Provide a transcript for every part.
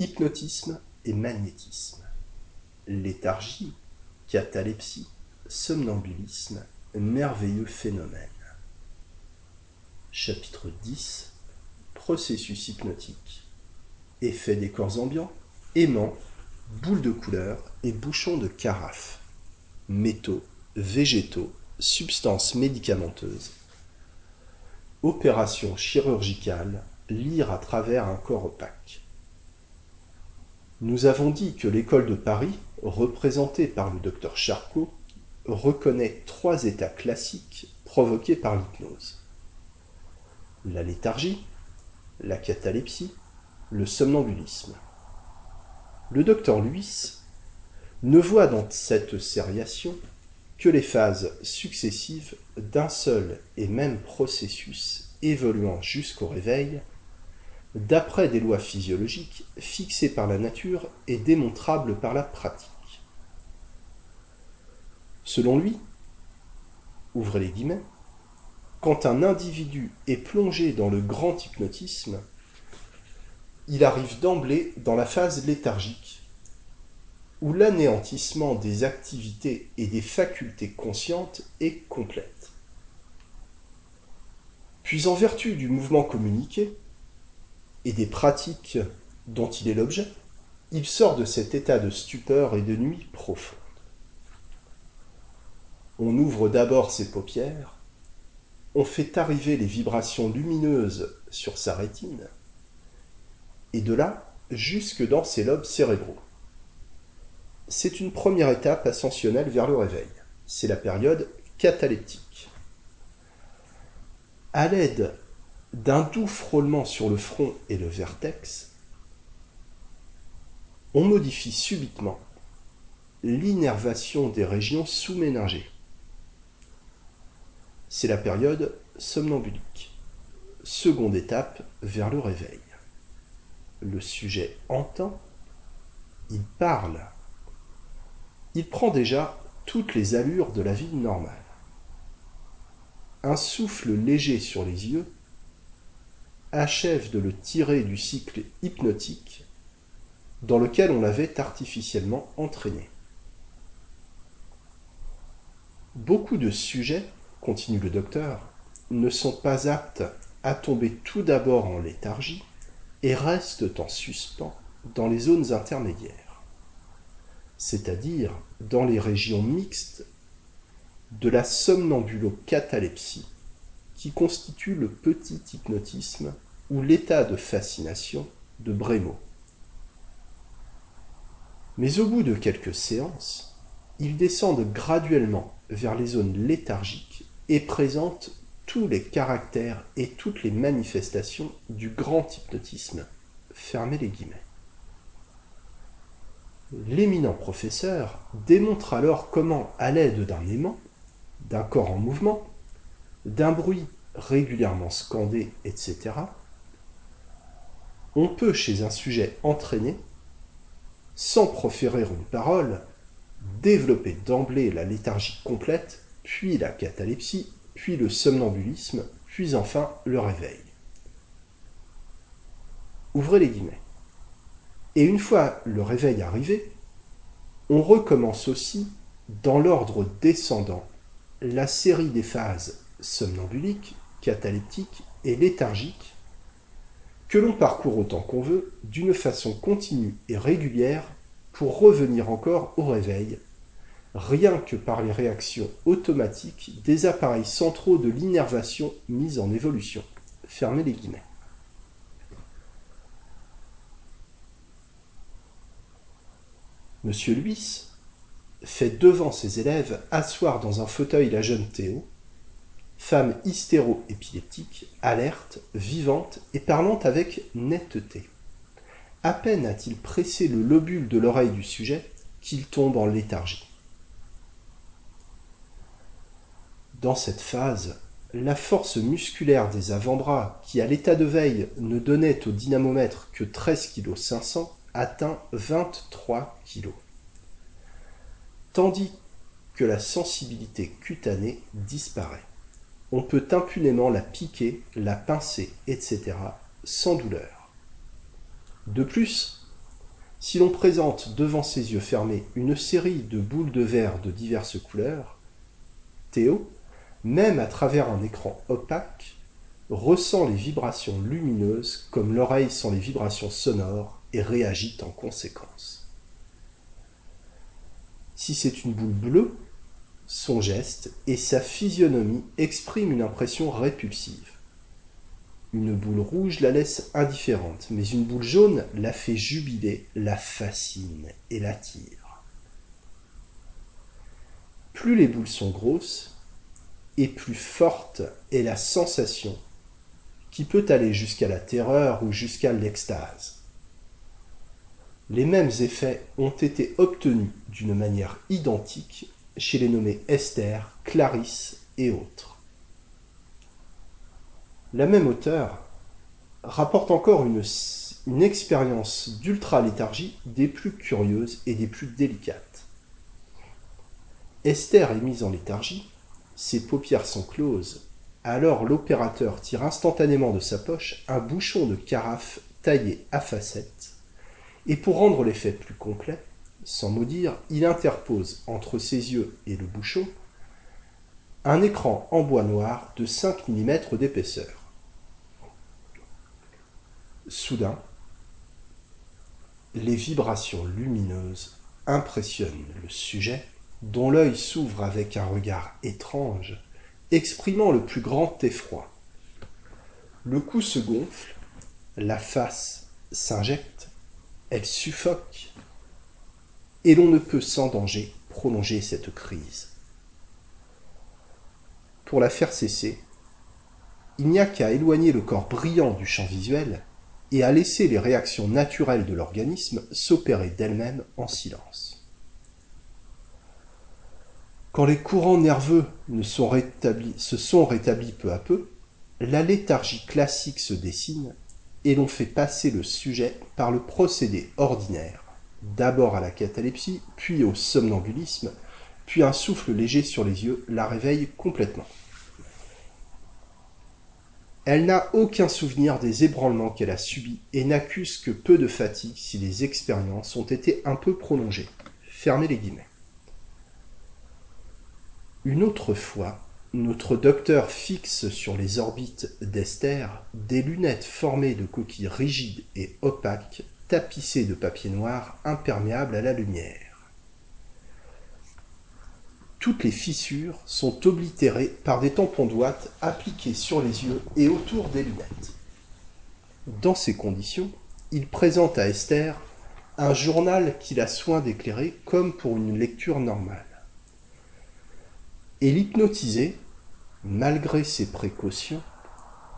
hypnotisme et magnétisme, léthargie, catalepsie, somnambulisme, merveilleux phénomène. Chapitre 10 Processus hypnotique. Effet des corps ambiants, aimants, boules de couleur et bouchons de carafe, métaux, végétaux, substances médicamenteuses, opération chirurgicale, lire à travers un corps opaque. Nous avons dit que l'école de Paris, représentée par le docteur Charcot, reconnaît trois états classiques provoqués par l'hypnose. La léthargie, la catalepsie, le somnambulisme. Le docteur Luis ne voit dans cette sériation que les phases successives d'un seul et même processus évoluant jusqu'au réveil d'après des lois physiologiques fixées par la nature et démontrables par la pratique. Selon lui, ouvrez les guillemets, quand un individu est plongé dans le grand hypnotisme, il arrive d'emblée dans la phase léthargique, où l'anéantissement des activités et des facultés conscientes est complète. Puis en vertu du mouvement communiqué, et des pratiques dont il est l'objet, il sort de cet état de stupeur et de nuit profonde. On ouvre d'abord ses paupières, on fait arriver les vibrations lumineuses sur sa rétine, et de là jusque dans ses lobes cérébraux. C'est une première étape ascensionnelle vers le réveil. C'est la période cataleptique. À l'aide d'un doux frôlement sur le front et le vertex, on modifie subitement l'innervation des régions sous-méningées. C'est la période somnambulique. Seconde étape vers le réveil. Le sujet entend, il parle, il prend déjà toutes les allures de la vie normale. Un souffle léger sur les yeux achève de le tirer du cycle hypnotique dans lequel on l'avait artificiellement entraîné. Beaucoup de sujets, continue le docteur, ne sont pas aptes à tomber tout d'abord en léthargie et restent en suspens dans les zones intermédiaires, c'est-à-dire dans les régions mixtes de la somnambulo-catalepsie qui constitue le petit hypnotisme ou l'état de fascination de Brémo. Mais au bout de quelques séances, ils descendent graduellement vers les zones léthargiques et présentent tous les caractères et toutes les manifestations du grand hypnotisme. Fermez les guillemets. L'éminent professeur démontre alors comment, à l'aide d'un aimant, d'un corps en mouvement, d'un bruit régulièrement scandé, etc., on peut, chez un sujet entraîné, sans proférer une parole, développer d'emblée la léthargie complète, puis la catalepsie, puis le somnambulisme, puis enfin le réveil. Ouvrez les guillemets. Et une fois le réveil arrivé, on recommence aussi, dans l'ordre descendant, la série des phases somnambuliques, cataleptiques et léthargiques que l'on parcourt autant qu'on veut, d'une façon continue et régulière, pour revenir encore au réveil, rien que par les réactions automatiques des appareils centraux de l'innervation mis en évolution. Fermez les guillemets. Monsieur Luis fait devant ses élèves asseoir dans un fauteuil la jeune Théo, femme hystéro-épileptique, alerte, vivante et parlant avec netteté. À peine a-t-il pressé le lobule de l'oreille du sujet qu'il tombe en léthargie. Dans cette phase, la force musculaire des avant-bras, qui à l'état de veille ne donnait au dynamomètre que 13 kg 500, atteint 23 kg. Tandis que la sensibilité cutanée disparaît on peut impunément la piquer, la pincer, etc., sans douleur. De plus, Si l'on présente devant ses yeux fermés une série de boules de verre de diverses couleurs, Théo, même à travers un écran opaque, ressent les vibrations lumineuses comme l'oreille sent les vibrations sonores et réagit en conséquence. Si c'est une boule bleue, son geste et sa physionomie expriment une impression répulsive. Une boule rouge la laisse indifférente, mais une boule jaune la fait jubiler, la fascine et l'attire. Plus les boules sont grosses, et plus forte est la sensation qui peut aller jusqu'à la terreur ou jusqu'à l'extase. Les mêmes effets ont été obtenus d'une manière identique chez les nommés Esther, Clarisse et autres. La même auteur rapporte encore une, une expérience d'ultra-léthargie des plus curieuses et des plus délicates. Esther est mise en léthargie, ses paupières sont closes, alors l'opérateur tire instantanément de sa poche un bouchon de carafe taillé à facettes, et pour rendre l'effet plus complet, sans mot dire, il interpose entre ses yeux et le bouchon un écran en bois noir de 5 mm d'épaisseur. Soudain, les vibrations lumineuses impressionnent le sujet, dont l'œil s'ouvre avec un regard étrange, exprimant le plus grand effroi. Le cou se gonfle, la face s'injecte, elle suffoque, et l'on ne peut sans danger prolonger cette crise. Pour la faire cesser, il n'y a qu'à éloigner le corps brillant du champ visuel et à laisser les réactions naturelles de l'organisme s'opérer d'elles-mêmes en silence. Quand les courants nerveux se sont rétablis peu à peu, la léthargie classique se dessine et l'on fait passer le sujet par le procédé ordinaire, d'abord à la catalepsie, puis au somnambulisme, puis un souffle léger sur les yeux la réveille complètement. Elle n'a aucun souvenir des ébranlements qu'elle a subis et n'accuse que peu de fatigue si les expériences ont été un peu prolongées. Fermez les guillemets. Une autre fois, notre docteur fixe sur les orbites d'Esther des lunettes formées de coquilles rigides et opaques tapissées de papier noir imperméable à la lumière toutes les fissures sont oblitérées par des tampons d'ouate appliqués sur les yeux et autour des lunettes. Dans ces conditions, il présente à Esther un journal qu'il a soin d'éclairer comme pour une lecture normale. Et l'hypnotisé, malgré ses précautions,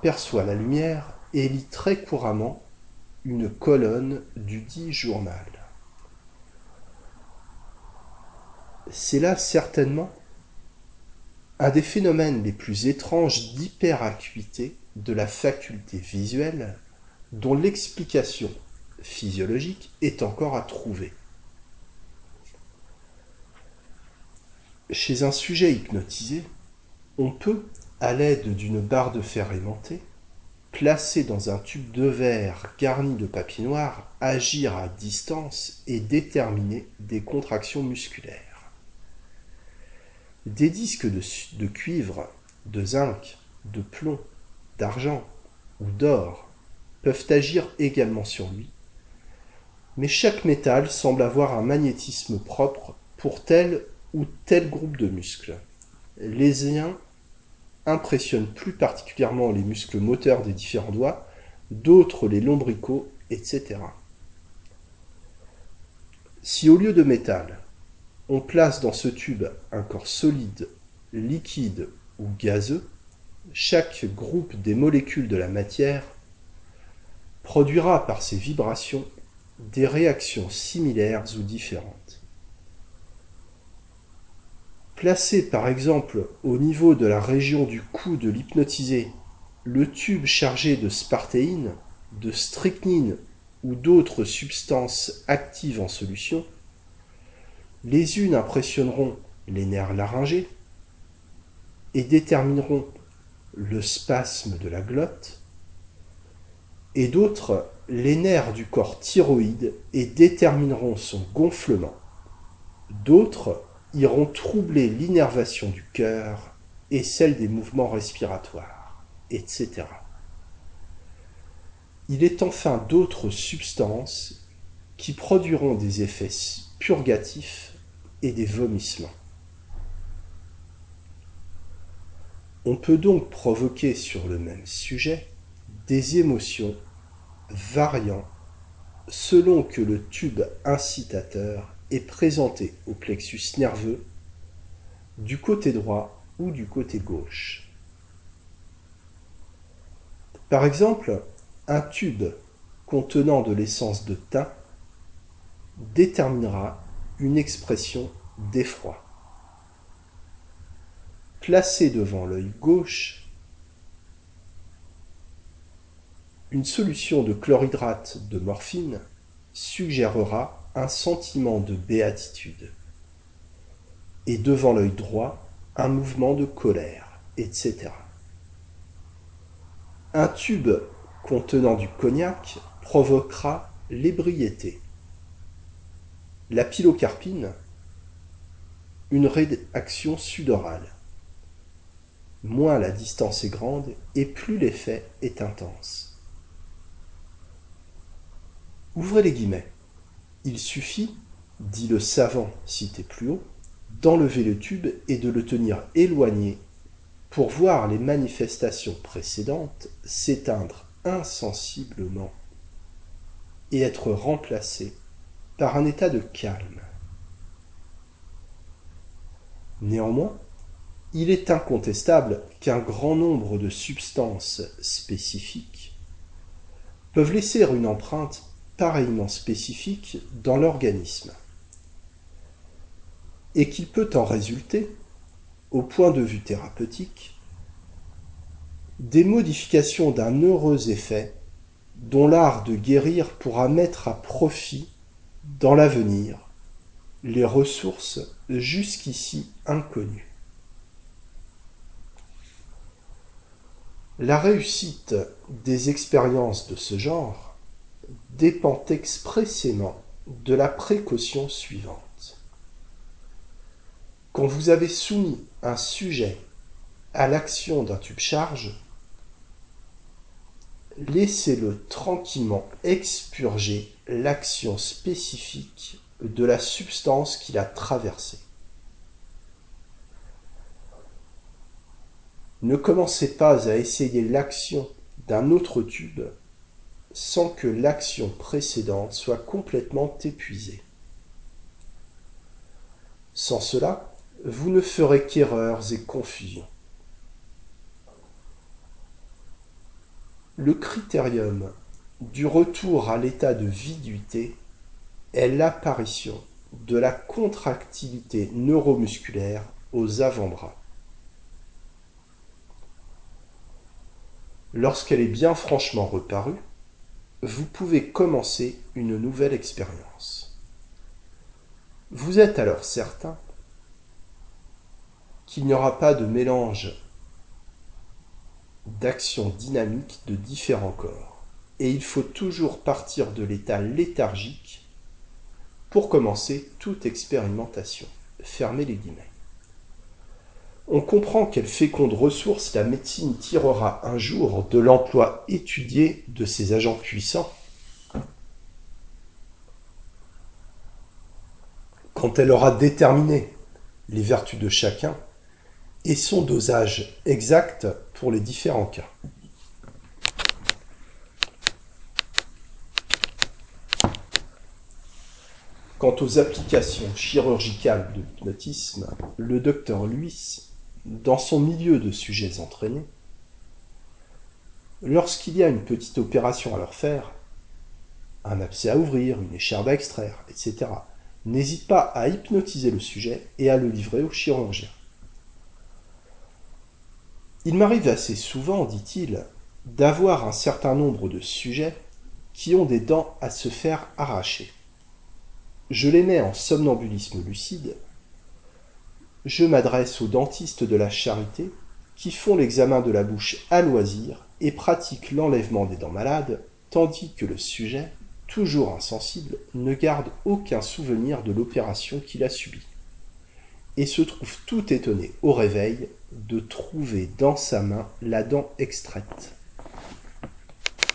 perçoit la lumière et lit très couramment une colonne du dit journal. c'est là certainement un des phénomènes les plus étranges d'hyperacuité de la faculté visuelle dont l'explication physiologique est encore à trouver. Chez un sujet hypnotisé, on peut, à l'aide d'une barre de fer aimantée, placée dans un tube de verre garni de papier noir, agir à distance et déterminer des contractions musculaires. Des disques de, cuivre, de zinc, de plomb, d'argent ou d'or peuvent agir également sur lui, mais chaque métal semble avoir un magnétisme propre pour tel ou tel groupe de muscles. Les uns impressionnent plus particulièrement les muscles moteurs des différents doigts, d'autres les lombricaux, etc. Si au lieu de métal, on place dans ce tube un corps solide, liquide ou gazeux, chaque groupe des molécules de la matière produira par ses vibrations des réactions similaires ou différentes. Placé par exemple au niveau de la région du cou de l'hypnotisé le tube chargé de spartéine, de strychnine ou d'autres substances actives en solution, les unes impressionneront les nerfs laryngés et détermineront le spasme de la glotte, et d'autres les nerfs du corps thyroïde et détermineront son gonflement. D'autres iront troubler l'innervation du cœur et celle des mouvements respiratoires, etc. Il est enfin d'autres substances qui produiront des effets purgatifs et des vomissements. On peut donc provoquer sur le même sujet des émotions variant selon que le tube incitateur est présenté au plexus nerveux du côté droit ou du côté gauche. Par exemple, un tube contenant de l'essence de thym déterminera une expression d'effroi. Placé devant l'œil gauche, une solution de chlorhydrate de morphine suggérera un sentiment de béatitude. Et devant l'œil droit, un mouvement de colère, etc. Un tube contenant du cognac provoquera l'ébriété. La pilocarpine, une réaction sudorale. Moins la distance est grande et plus l'effet est intense. Ouvrez les guillemets. Il suffit, dit le savant cité plus haut, d'enlever le tube et de le tenir éloigné pour voir les manifestations précédentes s'éteindre insensiblement et être remplacées par un état de calme. Néanmoins, il est incontestable qu'un grand nombre de substances spécifiques peuvent laisser une empreinte spécifique dans l'organisme et qu'il peut en résulter, au point de vue thérapeutique, des modifications d'un heureux effet dont l'art de guérir pourra mettre à profit dans l'avenir les ressources jusqu'ici inconnues. La réussite des expériences de ce genre dépend expressément de la précaution suivante. Quand vous avez soumis un sujet à l'action d'un tube charge, laissez-le tranquillement expurger l'action spécifique de la substance qu'il a traversée. Ne commencez pas à essayer l'action d'un autre tube sans que l'action précédente soit complètement épuisée. Sans cela, vous ne ferez qu'erreurs et confusions. Le critérium du retour à l'état de viduité est l'apparition de la contractilité neuromusculaire aux avant-bras. Lorsqu'elle est bien franchement reparue, vous pouvez commencer une nouvelle expérience. Vous êtes alors certain qu'il n'y aura pas de mélange d'actions dynamiques de différents corps. Et il faut toujours partir de l'état léthargique pour commencer toute expérimentation. Fermez les guillemets. On comprend quelle féconde ressource la médecine tirera un jour de l'emploi étudié de ces agents puissants quand elle aura déterminé les vertus de chacun et son dosage exact pour les différents cas. Quant aux applications chirurgicales de l'hypnotisme, le docteur Luis, dans son milieu de sujets entraînés, lorsqu'il y a une petite opération à leur faire, un abcès à ouvrir, une écharde à extraire, etc., n'hésite pas à hypnotiser le sujet et à le livrer au chirurgien. Il m'arrive assez souvent, dit-il, d'avoir un certain nombre de sujets qui ont des dents à se faire arracher. Je les mets en somnambulisme lucide. Je m'adresse aux dentistes de la charité qui font l'examen de la bouche à loisir et pratiquent l'enlèvement des dents malades tandis que le sujet, toujours insensible, ne garde aucun souvenir de l'opération qu'il a subie, et se trouve tout étonné au réveil de trouver dans sa main la dent extraite.